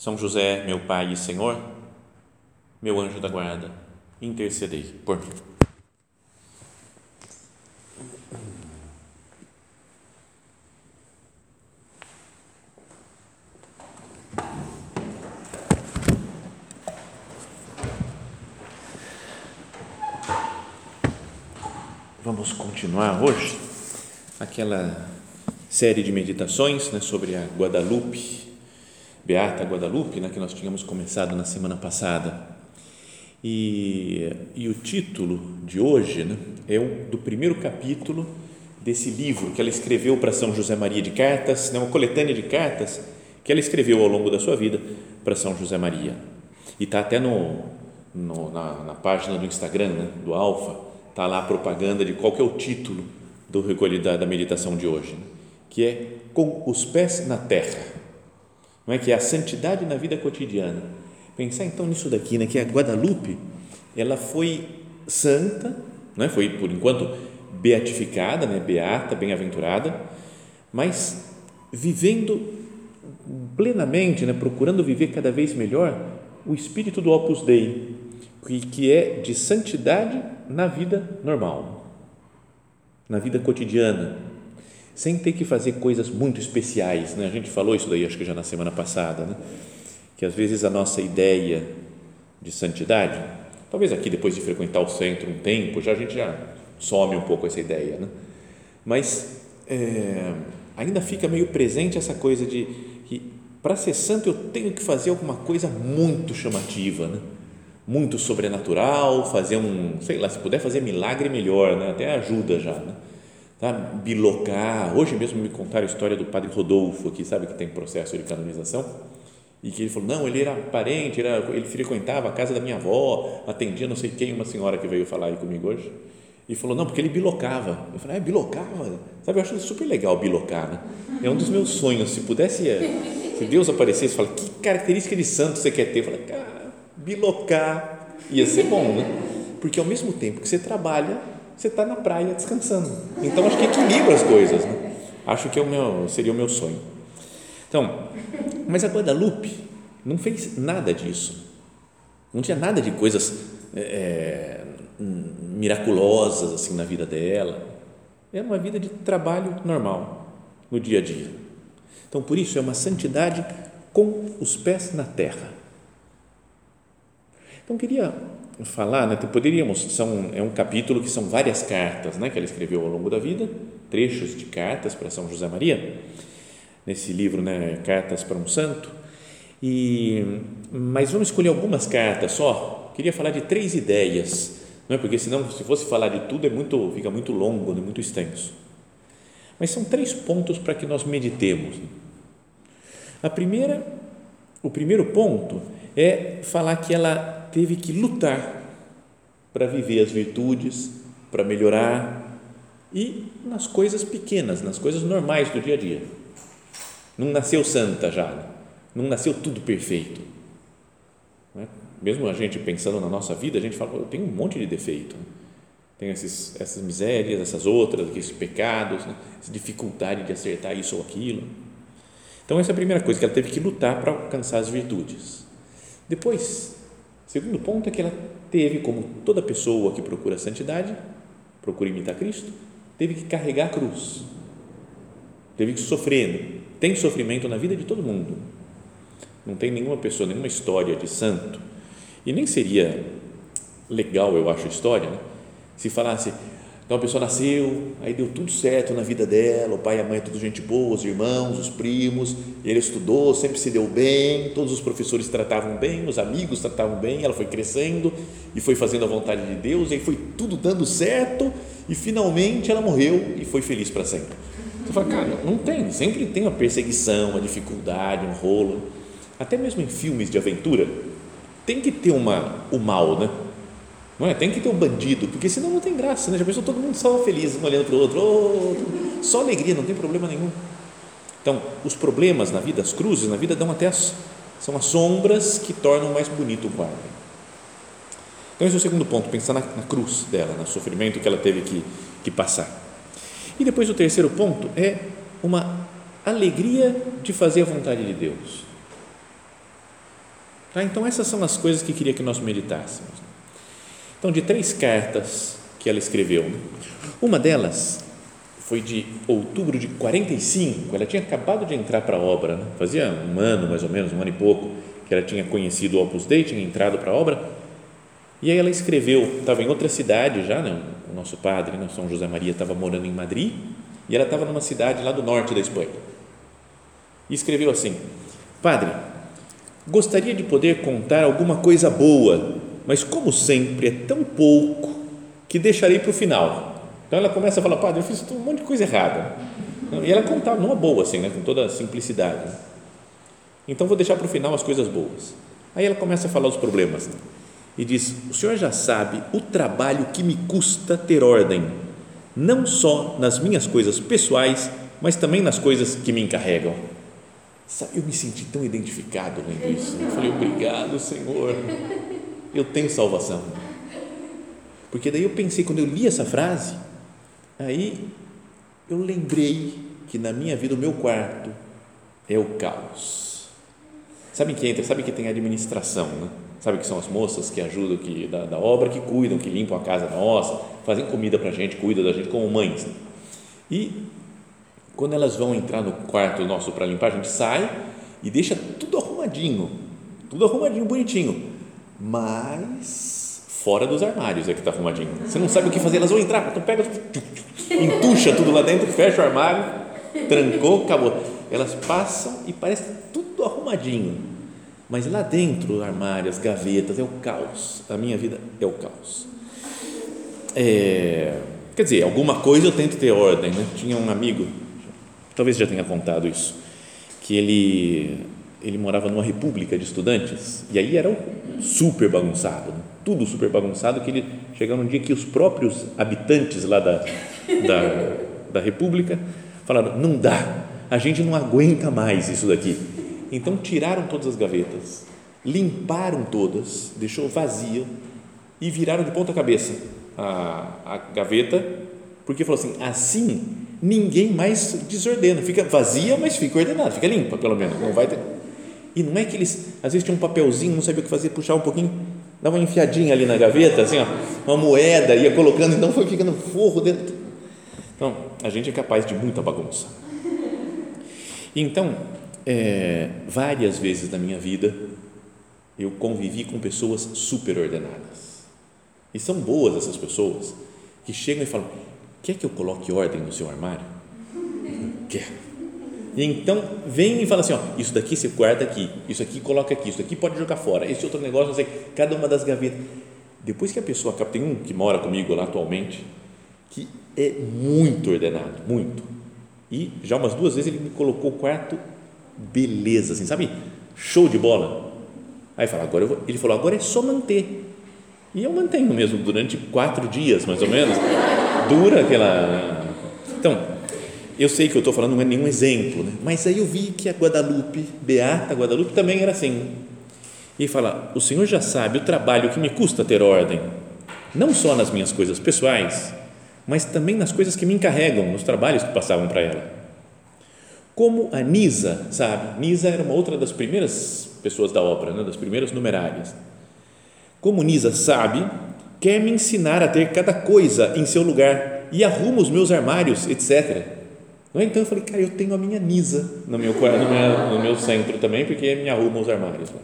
São José, meu Pai e Senhor, meu anjo da guarda, intercedei por mim. Vamos continuar hoje aquela série de meditações né, sobre a Guadalupe, Beata Guadalupe, né, que nós tínhamos começado na semana passada. E, e o título de hoje né, é o do primeiro capítulo desse livro que ela escreveu para São José Maria de Cartas, né, uma coletânea de cartas que ela escreveu ao longo da sua vida para São José Maria. E está até no, no na, na, página do Instagram né, do Alfa está lá a propaganda de qual que é o título do recolhido da, da meditação de hoje, né? que é com os pés na terra, não é que é a santidade na vida cotidiana. Pensar então nisso daqui, né, que a Guadalupe, ela foi santa, não é? Foi por enquanto beatificada, né, beata, bem-aventurada, mas vivendo plenamente, né, procurando viver cada vez melhor o espírito do Opus Dei, que é de santidade na vida normal, na vida cotidiana, sem ter que fazer coisas muito especiais. Né? A gente falou isso daí, acho que já na semana passada, né? que às vezes a nossa ideia de santidade, talvez aqui depois de frequentar o centro um tempo, já a gente já some um pouco essa ideia, né? mas é, ainda fica meio presente essa coisa de que para ser santo eu tenho que fazer alguma coisa muito chamativa, né? muito sobrenatural, fazer um, sei lá, se puder fazer milagre melhor, né? até ajuda já, né? Tá? bilocar, hoje mesmo me contaram a história do padre Rodolfo aqui, sabe que tem processo de canonização e que ele falou, não, ele era parente, era, ele frequentava a casa da minha avó, atendia não sei quem, uma senhora que veio falar aí comigo hoje, e falou, não, porque ele bilocava, eu falei, ah, bilocava? Sabe, eu acho super legal bilocar, né? é um dos meus sonhos, se pudesse, se Deus aparecesse, fala, que característica de santo você quer ter? Eu falei, cara, bilocar, ia ser bom, né? Porque ao mesmo tempo que você trabalha, você está na praia descansando. Então acho que equilibra as coisas, né? Acho que é o meu, seria o meu sonho. Então, mas a Guadalupe não fez nada disso. Não tinha nada de coisas é, miraculosas assim na vida dela. Era uma vida de trabalho normal no dia a dia. Então, por isso é uma santidade com os pés na terra então, queria falar, né, poderíamos, são, é um capítulo que são várias cartas né, que ela escreveu ao longo da vida, trechos de cartas para São José Maria, nesse livro, né, Cartas para um Santo, e, mas vamos escolher algumas cartas só, queria falar de três ideias, não é? porque senão, se fosse falar de tudo, é muito, fica muito longo, né, muito extenso. Mas são três pontos para que nós meditemos. A primeira, o primeiro ponto é falar que ela teve que lutar para viver as virtudes, para melhorar e nas coisas pequenas, nas coisas normais do dia a dia. Não nasceu santa já, não nasceu tudo perfeito. É? Mesmo a gente pensando na nossa vida, a gente fala, eu tenho um monte de defeito. Tem esses, essas misérias, essas outras, esses pecados, né? essa dificuldade de acertar isso ou aquilo. Então, essa é a primeira coisa, que ela teve que lutar para alcançar as virtudes. Depois, Segundo ponto é que ela teve, como toda pessoa que procura santidade, procura imitar Cristo, teve que carregar a cruz, teve que sofrer. Tem sofrimento na vida de todo mundo. Não tem nenhuma pessoa, nenhuma história de santo. E nem seria legal, eu acho, a história, né? se falasse então a pessoa nasceu, aí deu tudo certo na vida dela, o pai e a mãe é tudo gente boa, os irmãos, os primos, ele estudou, sempre se deu bem, todos os professores tratavam bem, os amigos tratavam bem, ela foi crescendo e foi fazendo a vontade de Deus, e aí foi tudo dando certo e finalmente ela morreu e foi feliz para sempre. Você fala, cara, não tem, sempre tem uma perseguição, uma dificuldade, um rolo. até mesmo em filmes de aventura, tem que ter uma, o mal, né? Não é? Tem que ter o um bandido, porque senão não tem graça, né? Já pensou todo mundo só feliz, um olhando para o outro, só alegria, não tem problema nenhum. Então, os problemas na vida, as cruzes na vida dão até as, são as sombras que tornam mais bonito o quadro. Então, esse é o segundo ponto, pensar na, na cruz dela, no sofrimento que ela teve que, que passar. E depois o terceiro ponto é uma alegria de fazer a vontade de Deus. Tá? Então, essas são as coisas que queria que nós meditássemos. Então, de três cartas que ela escreveu, né? uma delas foi de outubro de 45, ela tinha acabado de entrar para a obra, né? fazia um ano mais ou menos, um ano e pouco, que ela tinha conhecido o Opus Dei, tinha entrado para a obra, e aí ela escreveu, estava em outra cidade já, né? o nosso padre, né? São José Maria, estava morando em Madrid, e ela estava numa cidade lá do norte da Espanha. E escreveu assim: Padre, gostaria de poder contar alguma coisa boa mas como sempre é tão pouco que deixarei para o final. Então ela começa a falar, padre, eu fiz um monte de coisa errada. E ela contava numa boa, assim, né, com toda simplicidade. Então vou deixar para o final as coisas boas. Aí ela começa a falar os problemas né? e diz: O senhor já sabe o trabalho que me custa ter ordem, não só nas minhas coisas pessoais, mas também nas coisas que me encarregam. Sabe, eu me senti tão identificado lendo isso. Eu falei: Obrigado, Senhor eu tenho salvação. Porque daí eu pensei, quando eu li essa frase, aí eu lembrei que na minha vida o meu quarto é o caos. Sabe que entra? Sabe que tem administração, né? Sabe que são as moças que ajudam que, da, da obra, que cuidam, que limpam a casa nossa, fazem comida para a gente, cuidam da gente como mães. Né? E quando elas vão entrar no quarto nosso para limpar, a gente sai e deixa tudo arrumadinho, tudo arrumadinho, bonitinho mas fora dos armários é que está arrumadinho. Você não sabe o que fazer, elas vão entrar, então pega, entuxa tudo lá dentro, fecha o armário, trancou, acabou. Elas passam e parece tudo arrumadinho, mas lá dentro do armário, as gavetas, é o caos. A minha vida é o caos. É, quer dizer, alguma coisa eu tento ter ordem. Né? Tinha um amigo, talvez já tenha contado isso, que ele ele morava numa república de estudantes e aí era super bagunçado, tudo super bagunçado que ele chegou um dia que os próprios habitantes lá da, da, da república falaram, não dá, a gente não aguenta mais isso daqui. Então tiraram todas as gavetas, limparam todas, deixou vazia e viraram de ponta cabeça a, a gaveta, porque falou assim, assim ninguém mais desordena, fica vazia, mas fica ordenada, fica limpa pelo menos, não vai ter e não é que eles, às vezes tinha um papelzinho, não sabia o que fazer, puxar um pouquinho, dava uma enfiadinha ali na gaveta, assim, ó, uma moeda, ia colocando, então foi ficando forro dentro. Então, a gente é capaz de muita bagunça. Então, é, várias vezes na minha vida, eu convivi com pessoas super ordenadas. E são boas essas pessoas que chegam e falam: Quer que eu coloque ordem no seu armário? Quer e então vem e fala assim: ó, isso daqui você guarda aqui, isso aqui coloca aqui, isso aqui pode jogar fora, esse outro negócio, não sei, cada uma das gavetas. Depois que a pessoa acaba, tem um que mora comigo lá atualmente, que é muito ordenado, muito. E já umas duas vezes ele me colocou o quarto beleza, assim, sabe? Show de bola. Aí fala, agora ele falou, agora é só manter. E eu mantenho mesmo durante quatro dias, mais ou menos. Dura aquela. Então, eu sei que eu estou falando não é nenhum exemplo, né? mas aí eu vi que a Guadalupe, Beata Guadalupe, também era assim. E fala: O Senhor já sabe o trabalho que me custa ter ordem, não só nas minhas coisas pessoais, mas também nas coisas que me encarregam, nos trabalhos que passavam para ela. Como a Nisa, sabe? Nisa era uma outra das primeiras pessoas da obra, né? das primeiras numerárias. Como Nisa sabe, quer me ensinar a ter cada coisa em seu lugar e arruma os meus armários, etc é? Então eu falei, cara, eu tenho a minha Nisa no meu, no meu, no meu centro também, porque me arruma os armários lá.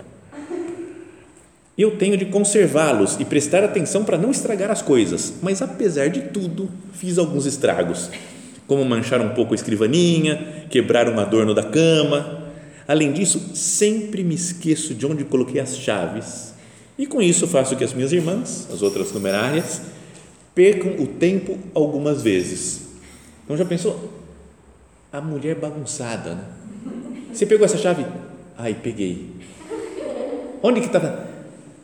Eu tenho de conservá-los e prestar atenção para não estragar as coisas, mas apesar de tudo, fiz alguns estragos, como manchar um pouco a escrivaninha, quebrar um adorno da cama. Além disso, sempre me esqueço de onde coloquei as chaves. E com isso faço que as minhas irmãs, as outras numerárias, percam o tempo algumas vezes. Então já pensou? A mulher bagunçada. Né? Você pegou essa chave? Ai, peguei. Onde que estava?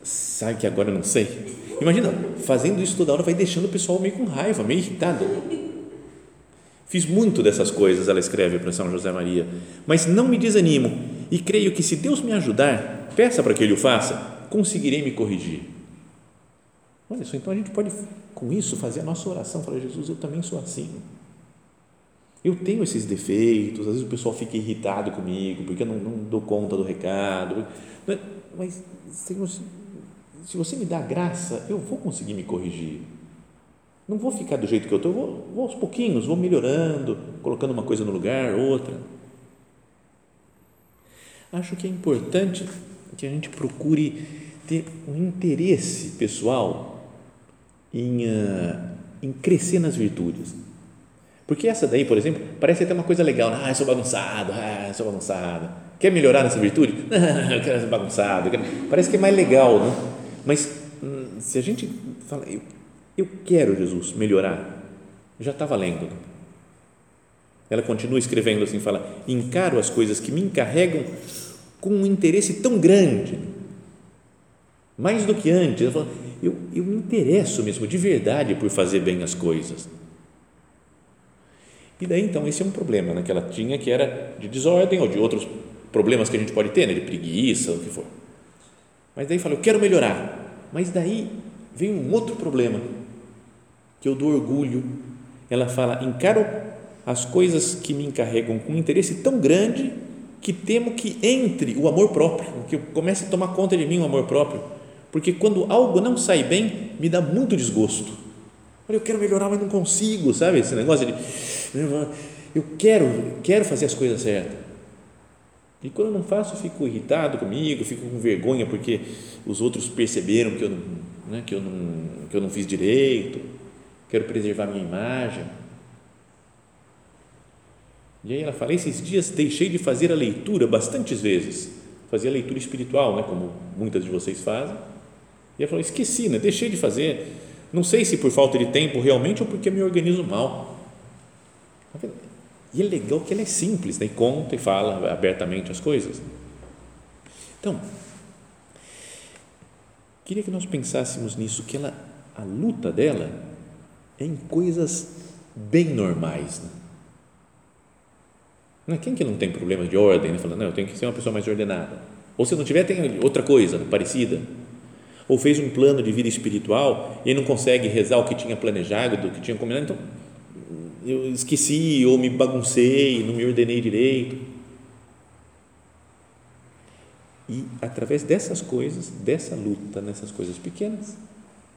Sabe que agora eu não sei. Imagina, fazendo isso toda hora vai deixando o pessoal meio com raiva, meio irritado. Fiz muito dessas coisas, ela escreve para São José Maria, mas não me desanimo e creio que se Deus me ajudar, peça para que Ele o faça, conseguirei me corrigir. Olha só, então a gente pode com isso fazer a nossa oração, falar, Jesus, eu também sou assim. Eu tenho esses defeitos, às vezes o pessoal fica irritado comigo, porque eu não, não dou conta do recado, mas, Senhor, se você me dá graça, eu vou conseguir me corrigir. Não vou ficar do jeito que eu estou, vou, vou aos pouquinhos, vou melhorando, colocando uma coisa no lugar, outra. Acho que é importante que a gente procure ter um interesse pessoal em, uh, em crescer nas virtudes. Porque essa daí, por exemplo, parece até uma coisa legal. Ah, eu sou bagunçado, ah, eu sou bagunçado. Quer melhorar nessa virtude? Não, eu quero ser bagunçado. Parece que é mais legal, não? Mas hum, se a gente fala, eu, eu quero, Jesus, melhorar, já está valendo. Ela continua escrevendo assim, fala, encaro as coisas que me encarregam com um interesse tão grande, mais do que antes. Ela fala, eu, eu me interesso mesmo, de verdade, por fazer bem as coisas. E daí, então, esse é um problema né, que ela tinha, que era de desordem ou de outros problemas que a gente pode ter, né, de preguiça, o que for. Mas daí fala, eu quero melhorar. Mas daí vem um outro problema, que eu dou orgulho. Ela fala, encaro as coisas que me encarregam com um interesse tão grande que temo que entre o amor próprio, que comece a tomar conta de mim o amor próprio. Porque quando algo não sai bem, me dá muito desgosto. Olha, eu quero melhorar, mas não consigo, sabe? Esse negócio de eu quero, quero fazer as coisas certas. E quando eu não faço, eu fico irritado comigo, fico com vergonha porque os outros perceberam que eu não, né, que eu não, que eu não fiz direito. Quero preservar minha imagem. E aí ela fala: esses dias deixei de fazer a leitura bastantes vezes. Fazia leitura espiritual, né, como muitas de vocês fazem. E ela falou: esqueci, né, deixei de fazer. Não sei se por falta de tempo realmente ou porque me organizo mal. E é legal que ela é simples, né? e conta e fala abertamente as coisas. Então, queria que nós pensássemos nisso, que ela, a luta dela é em coisas bem normais. Né? Quem que não tem problema de ordem, né? Falando, não, eu tenho que ser uma pessoa mais ordenada. Ou se não tiver, tem outra coisa parecida. Ou fez um plano de vida espiritual e não consegue rezar o que tinha planejado, do que tinha combinado, então eu esqueci ou me baguncei, não me ordenei direito. E através dessas coisas, dessa luta nessas coisas pequenas,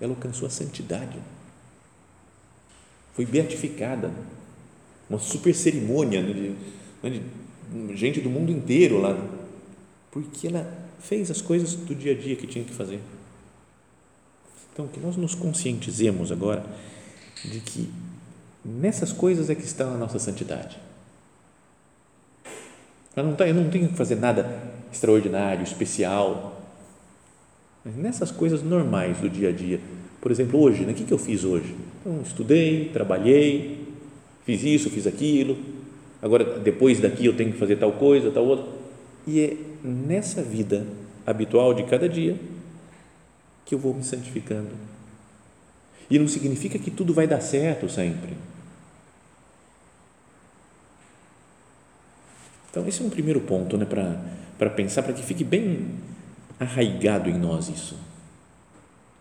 ela alcançou a santidade. Foi beatificada. Uma super cerimônia né, de, né, de gente do mundo inteiro lá. Porque ela fez as coisas do dia a dia que tinha que fazer. Então, que nós nos conscientizemos agora de que Nessas coisas é que está a nossa santidade. Eu não, eu não tenho que fazer nada extraordinário, especial. Mas nessas coisas normais do dia a dia. Por exemplo, hoje, né, o que, que eu fiz hoje? Então, estudei, trabalhei, fiz isso, fiz aquilo. Agora, depois daqui, eu tenho que fazer tal coisa, tal outra. E é nessa vida habitual de cada dia que eu vou me santificando. E não significa que tudo vai dar certo sempre Então, esse é um primeiro ponto né, para pensar, para que fique bem arraigado em nós isso.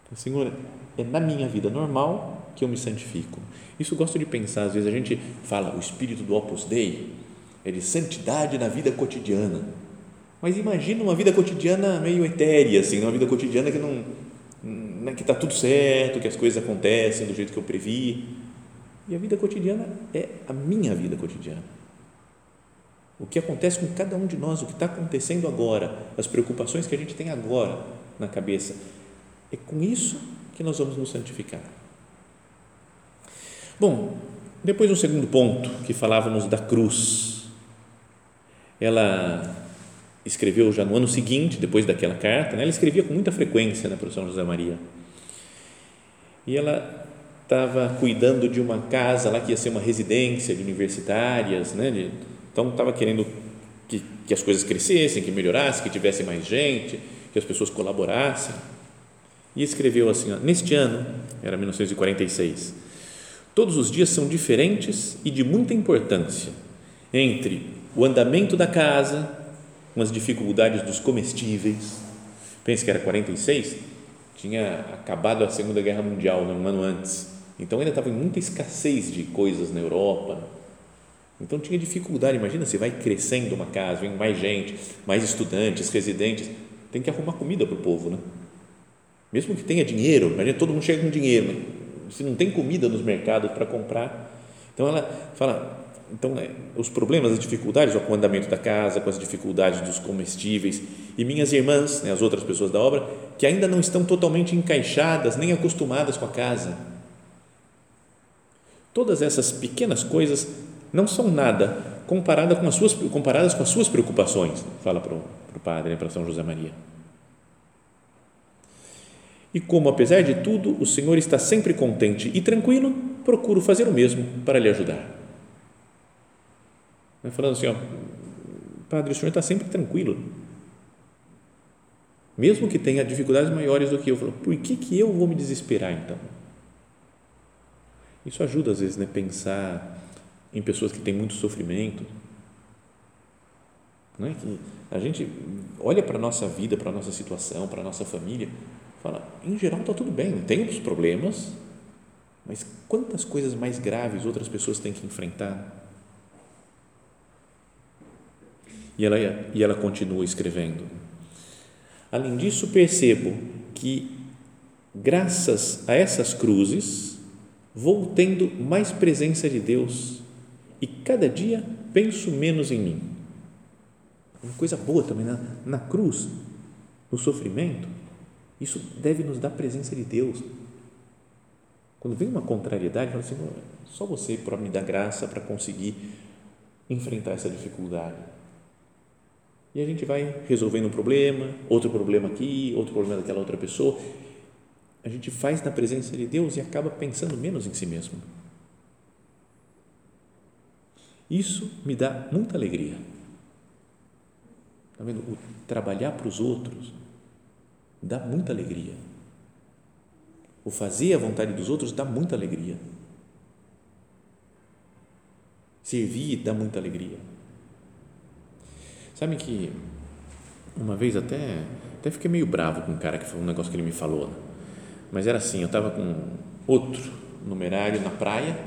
Então, Senhor, é na minha vida normal que eu me santifico. Isso gosto de pensar, às vezes a gente fala, o espírito do Opus Dei é de santidade na vida cotidiana. Mas imagina uma vida cotidiana meio etérea, assim, uma vida cotidiana que não, né, que está tudo certo, que as coisas acontecem do jeito que eu previ. E a vida cotidiana é a minha vida cotidiana o que acontece com cada um de nós, o que está acontecendo agora, as preocupações que a gente tem agora na cabeça. É com isso que nós vamos nos santificar. Bom, depois um segundo ponto que falávamos da cruz. Ela escreveu já no ano seguinte, depois daquela carta, né? ela escrevia com muita frequência né, para o São José Maria. E ela estava cuidando de uma casa lá que ia ser uma residência de universitárias, né, então estava querendo que, que as coisas crescessem, que melhorassem, que tivesse mais gente, que as pessoas colaborassem. E escreveu assim: ó, neste ano, era 1946, todos os dias são diferentes e de muita importância entre o andamento da casa, com as dificuldades dos comestíveis. Pense que era 46, tinha acabado a Segunda Guerra Mundial, né, um ano antes. Então ainda estava em muita escassez de coisas na Europa. Então tinha dificuldade. Imagina, você vai crescendo uma casa, vem mais gente, mais estudantes, residentes, tem que arrumar comida para o povo, né? Mesmo que tenha dinheiro, imagina, todo mundo chega com dinheiro, mas se não tem comida nos mercados para comprar. Então ela fala, então, é, os problemas, as dificuldades, o andamento da casa, com as dificuldades dos comestíveis, e minhas irmãs, né, as outras pessoas da obra, que ainda não estão totalmente encaixadas, nem acostumadas com a casa. Todas essas pequenas coisas não são nada comparada com as suas, comparadas com as suas preocupações, fala para o, para o padre, né, para São José Maria. E como, apesar de tudo, o Senhor está sempre contente e tranquilo, procuro fazer o mesmo para lhe ajudar. Falando assim, ó, Padre, o senhor está sempre tranquilo. Mesmo que tenha dificuldades maiores do que eu. Por que, que eu vou me desesperar então? Isso ajuda às vezes, né, pensar em pessoas que têm muito sofrimento. Não é que a gente olha para a nossa vida, para a nossa situação, para a nossa família, fala, em geral está tudo bem, tem os problemas, mas quantas coisas mais graves outras pessoas têm que enfrentar? E ela, e ela continua escrevendo. Além disso, percebo que, graças a essas cruzes, vou tendo mais presença de Deus e cada dia penso menos em mim. Uma coisa boa também na, na cruz, no sofrimento, isso deve nos dar presença de Deus. Quando vem uma contrariedade, fala assim, só você para me dar graça para conseguir enfrentar essa dificuldade e a gente vai resolvendo um problema, outro problema aqui, outro problema daquela outra pessoa. A gente faz na presença de Deus e acaba pensando menos em si mesmo. Isso me dá muita alegria. Está vendo? O trabalhar para os outros dá muita alegria. O fazer a vontade dos outros dá muita alegria. Servir dá muita alegria Sabe que uma vez até, até fiquei meio bravo com um cara que foi um negócio que ele me falou, né? mas era assim, eu estava com outro numerário na praia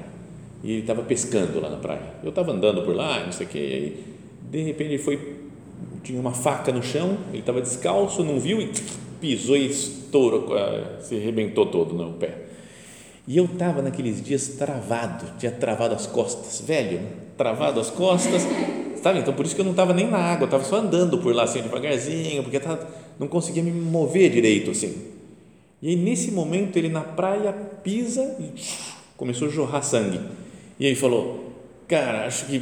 e ele estava pescando lá na praia. Eu estava andando por lá, não sei o que, e aí de repente ele foi, tinha uma faca no chão, ele estava descalço, não viu e pisou e estourou, se arrebentou todo no pé. E eu estava naqueles dias travado, tinha travado as costas, velho, travado as costas, Sabe? Então, por isso que eu não estava nem na água, estava só andando por lá assim, devagarzinho, porque tava, não conseguia me mover direito assim. E aí, nesse momento, ele na praia pisa e começou a jorrar sangue. E aí falou: Cara, acho que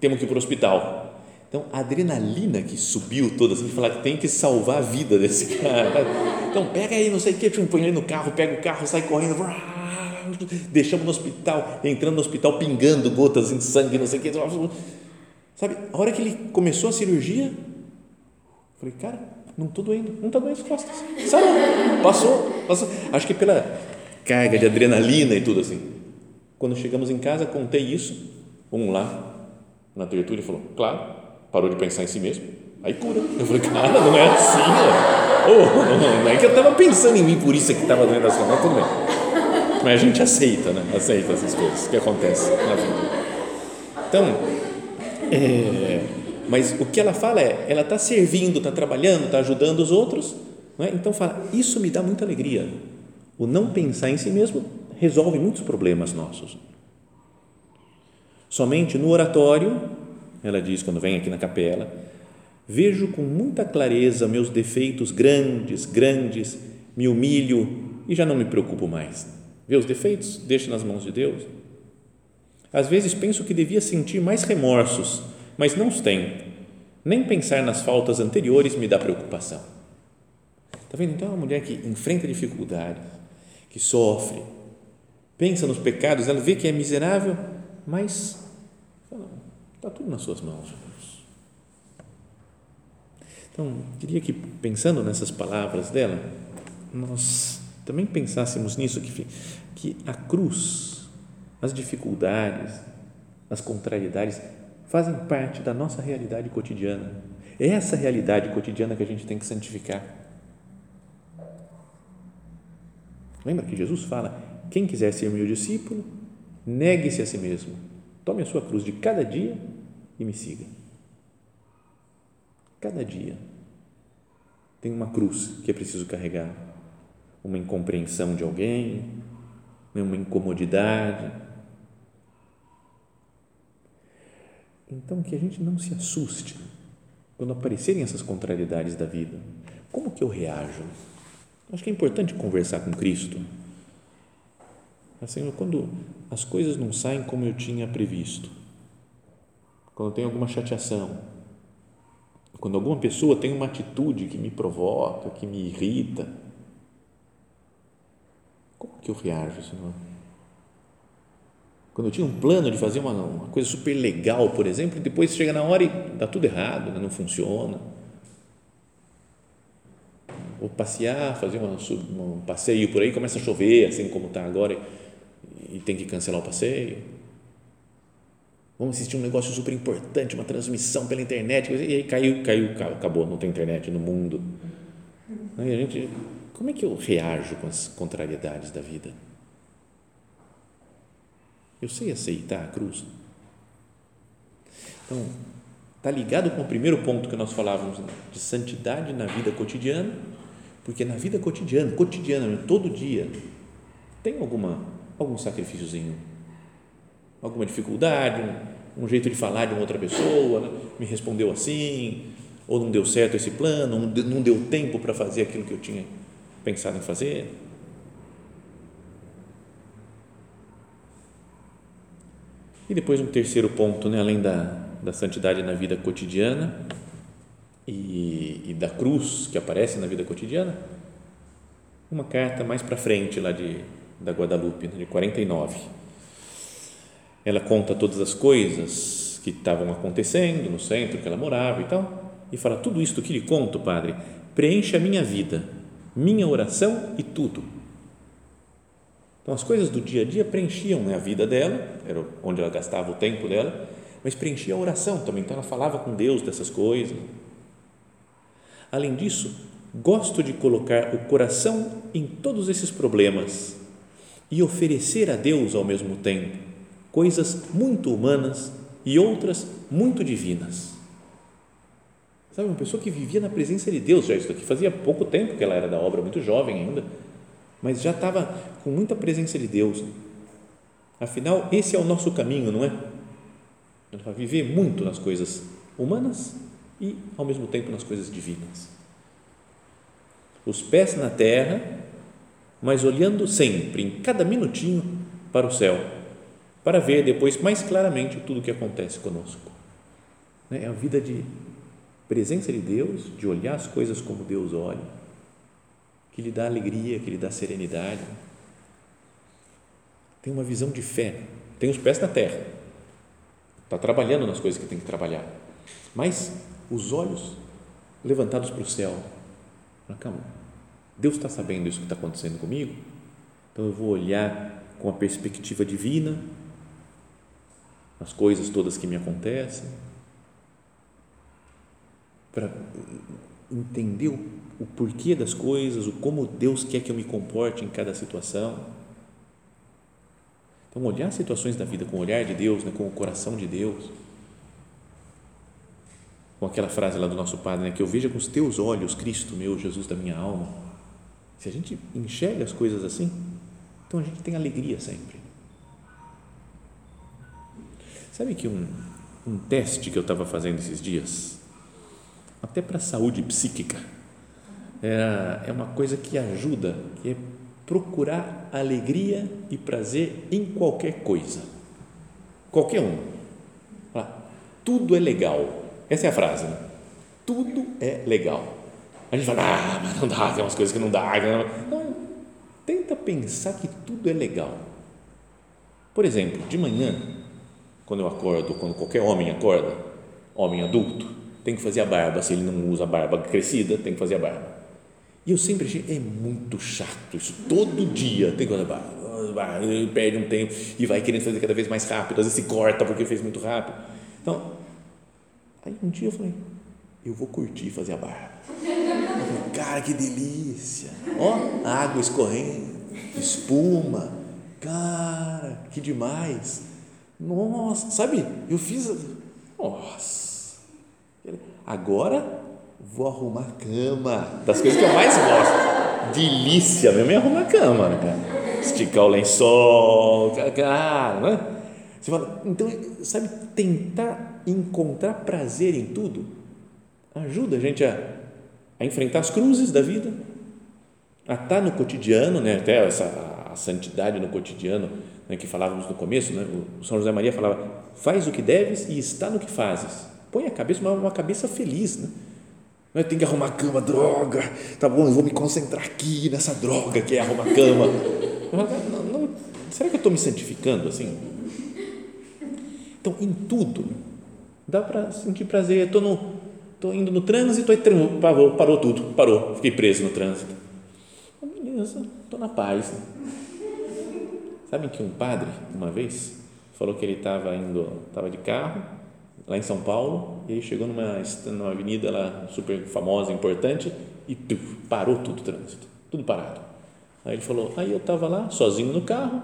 temos que ir para o hospital. Então, a adrenalina que subiu toda, assim, de falar que tem que salvar a vida desse cara. Então, pega aí, não sei o que, põe ele no carro, pega o carro, sai correndo, deixamos no hospital, entrando no hospital, pingando gotas de sangue, não sei o que Sabe, a hora que ele começou a cirurgia, eu falei, cara, não estou doendo, não está doendo as costas. Sabe? Passou, passou. Acho que pela carga de adrenalina e tudo assim. Quando chegamos em casa, contei isso. Um lá na tertúlia falou, claro, parou de pensar em si mesmo, aí cura. Eu falei, cara, não é assim, oh, não é que eu estava pensando em mim por isso que estava doendo as costas, mas tudo bem. Mas a gente aceita, né? Aceita essas coisas que acontecem na vida. Então, é, mas o que ela fala é, ela está servindo, está trabalhando, está ajudando os outros, é? então fala, isso me dá muita alegria. O não pensar em si mesmo resolve muitos problemas nossos. Somente no oratório, ela diz quando vem aqui na capela, vejo com muita clareza meus defeitos grandes, grandes, me humilho e já não me preocupo mais. Vê os defeitos, deixa nas mãos de Deus às vezes penso que devia sentir mais remorsos, mas não os tenho. Nem pensar nas faltas anteriores me dá preocupação. Está vendo? Então, é uma mulher que enfrenta dificuldades, que sofre, pensa nos pecados, ela vê que é miserável, mas está tudo nas suas mãos. Então, queria que, pensando nessas palavras dela, nós também pensássemos nisso, que, que a cruz, as dificuldades, as contrariedades, fazem parte da nossa realidade cotidiana. É essa realidade cotidiana que a gente tem que santificar. Lembra que Jesus fala: quem quiser ser meu discípulo, negue-se a si mesmo, tome a sua cruz de cada dia e me siga. Cada dia tem uma cruz que é preciso carregar, uma incompreensão de alguém, né, uma incomodidade. Então, que a gente não se assuste quando aparecerem essas contrariedades da vida. Como que eu reajo? Acho que é importante conversar com Cristo. Senhor, quando as coisas não saem como eu tinha previsto, quando tem alguma chateação, quando alguma pessoa tem uma atitude que me provoca, que me irrita, como que eu reajo, Senhor? Quando eu tinha um plano de fazer uma, uma coisa super legal, por exemplo, e depois chega na hora e dá tudo errado, né? não funciona. Vou passear, fazer uma, um passeio por aí, começa a chover, assim como está agora, e, e tem que cancelar o passeio. Vamos assistir um negócio super importante, uma transmissão pela internet, e aí caiu, caiu, acabou, não tem internet no mundo. Aí a gente, como é que eu reajo com as contrariedades da vida? Eu sei aceitar a cruz. Então, está ligado com o primeiro ponto que nós falávamos de santidade na vida cotidiana, porque na vida cotidiana, cotidiana, todo dia, tem alguma algum sacrifíciozinho, alguma dificuldade, um, um, jeito de falar de uma outra pessoa, né? me respondeu assim, ou não deu certo esse plano, não deu tempo para fazer aquilo que eu tinha pensado em fazer. E depois um terceiro ponto, né, além da, da santidade na vida cotidiana e, e da cruz que aparece na vida cotidiana, uma carta mais para frente lá de, da Guadalupe, de 49. Ela conta todas as coisas que estavam acontecendo no centro que ela morava e tal, e fala: tudo isto que lhe conto, Padre, preenche a minha vida, minha oração e tudo então, as coisas do dia a dia preenchiam né, a vida dela, era onde ela gastava o tempo dela, mas preenchia a oração também. Então, ela falava com Deus dessas coisas. Além disso, gosto de colocar o coração em todos esses problemas e oferecer a Deus ao mesmo tempo coisas muito humanas e outras muito divinas. Sabe, uma pessoa que vivia na presença de Deus, já isso aqui fazia pouco tempo que ela era da obra, muito jovem ainda, mas já estava com muita presença de Deus. Afinal, esse é o nosso caminho, não é? Para viver muito nas coisas humanas e, ao mesmo tempo, nas coisas divinas. Os pés na terra, mas olhando sempre, em cada minutinho, para o céu, para ver depois mais claramente tudo o que acontece conosco. É a vida de presença de Deus, de olhar as coisas como Deus olha que lhe dá alegria, que lhe dá serenidade. Tem uma visão de fé, tem os pés na terra, está trabalhando nas coisas que tem que trabalhar, mas os olhos levantados para o céu. Calma, Deus está sabendo isso que está acontecendo comigo, então eu vou olhar com a perspectiva divina as coisas todas que me acontecem, para entender o, o porquê das coisas, o como Deus quer que eu me comporte em cada situação. Então, olhar as situações da vida com o olhar de Deus, né, com o coração de Deus. Com aquela frase lá do nosso Padre, né, que eu veja com os teus olhos, Cristo meu, Jesus da minha alma. Se a gente enxerga as coisas assim, então a gente tem alegria sempre. Sabe que um, um teste que eu estava fazendo esses dias, até para a saúde psíquica. É, é uma coisa que ajuda, que é procurar alegria e prazer em qualquer coisa. Qualquer um. Tudo é legal. Essa é a frase. Né? Tudo é legal. A gente fala, ah, mas não dá, tem umas coisas que não dá. Não, tenta pensar que tudo é legal. Por exemplo, de manhã, quando eu acordo, quando qualquer homem acorda, homem adulto, tem que fazer a barba. Se ele não usa a barba crescida, tem que fazer a barba. E eu sempre achei, é muito chato isso. Todo dia tem que fazer barba. Ele perde um tempo e vai querendo fazer cada vez mais rápido. Às vezes se corta porque fez muito rápido. Então, aí um dia eu falei, eu vou curtir fazer a barba. Falei, Cara, que delícia! Ó, água escorrendo, espuma. Cara, que demais! Nossa, sabe? Eu fiz. Nossa! Agora vou arrumar cama. Das coisas que eu mais gosto. Delícia mesmo é arrumar cama, né? Esticar o lençol, cara, né? Você fala, então, sabe, tentar encontrar prazer em tudo ajuda a gente a, a enfrentar as cruzes da vida, a estar no cotidiano, né? até essa a santidade no cotidiano né, que falávamos no começo, né? o São José Maria falava, faz o que deves e está no que fazes. Põe a cabeça, uma, uma cabeça feliz, né? Não é, tem que arrumar cama, droga, tá bom, eu vou me concentrar aqui nessa droga que é arrumar cama. Não, não, será que eu estou me santificando assim? Então, em tudo, dá para sentir prazer. Estou no, tô indo no trânsito, aí parou, parou tudo, parou, fiquei preso no trânsito. Beleza, estou na paz. Sabem que um padre, uma vez, falou que ele estava indo, estava de carro, lá em São Paulo, e aí chegou numa, numa avenida lá super famosa, importante, e parou tudo o trânsito, tudo parado. Aí ele falou, aí eu estava lá, sozinho no carro,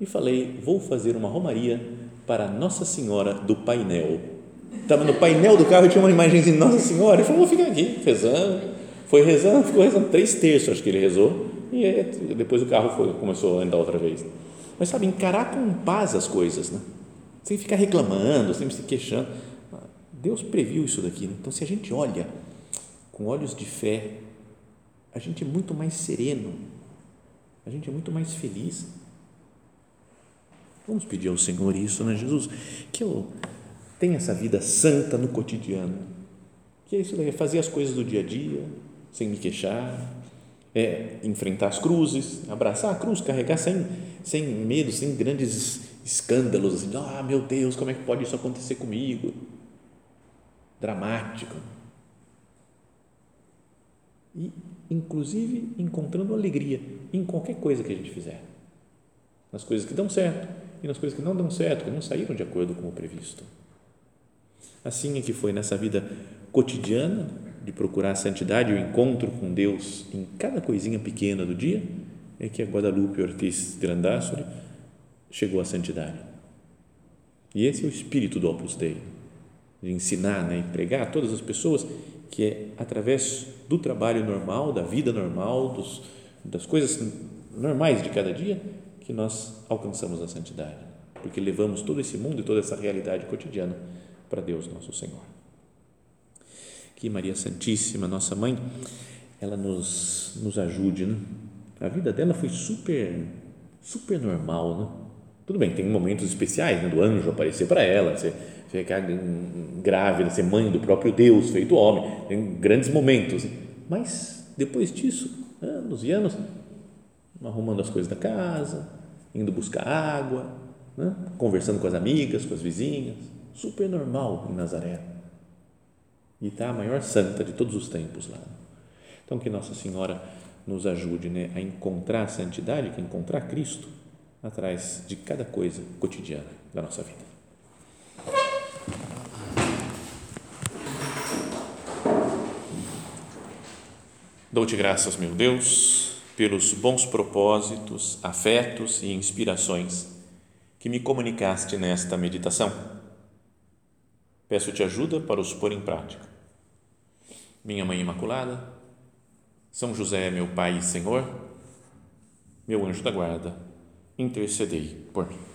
e falei, vou fazer uma romaria para Nossa Senhora do Painel. Estava no painel do carro e tinha uma imagem de Nossa Senhora, ele falou, vou ficar aqui, rezando, foi rezando, ficou rezando três terços, acho que ele rezou, e aí, depois o carro foi, começou a andar outra vez. Mas sabe, encarar com paz as coisas, né? Sem ficar reclamando, sempre se queixando. Deus previu isso daqui. Né? Então, se a gente olha com olhos de fé, a gente é muito mais sereno, a gente é muito mais feliz. Vamos pedir ao Senhor isso, né, Jesus? Que eu tenha essa vida santa no cotidiano. Que é isso daí, é fazer as coisas do dia a dia, sem me queixar, é enfrentar as cruzes, abraçar a cruz, carregar sem, sem medo, sem grandes escândalos, assim, ah, meu Deus, como é que pode isso acontecer comigo? Dramático. E, inclusive, encontrando alegria em qualquer coisa que a gente fizer. Nas coisas que dão certo e nas coisas que não dão certo, que não saíram de acordo com o previsto. Assim é que foi nessa vida cotidiana, de procurar a santidade, o encontro com Deus em cada coisinha pequena do dia, é que a Guadalupe Ortiz de Landassori chegou à santidade. E esse é o espírito do Opus Dei, de ensinar, né, pregar a todas as pessoas que é através do trabalho normal, da vida normal, dos, das coisas normais de cada dia, que nós alcançamos a santidade, porque levamos todo esse mundo e toda essa realidade cotidiana para Deus nosso Senhor que Maria Santíssima, nossa mãe, ela nos, nos ajude. Né? A vida dela foi super, super normal. Né? Tudo bem, tem momentos especiais né? do anjo aparecer para ela, você, ficar grávida, ser mãe do próprio Deus, feito homem, tem grandes momentos. Mas depois disso, anos e anos, arrumando as coisas da casa, indo buscar água, né? conversando com as amigas, com as vizinhas, super normal em Nazaré e está a maior santa de todos os tempos lá. Então, que Nossa Senhora nos ajude né, a encontrar a santidade, a encontrar Cristo atrás de cada coisa cotidiana da nossa vida. Dou-te graças, meu Deus, pelos bons propósitos, afetos e inspirações que me comunicaste nesta meditação. Peço-te ajuda para os pôr em prática minha Mãe Imaculada, São José, meu Pai e Senhor, meu anjo da guarda, intercedei por mim.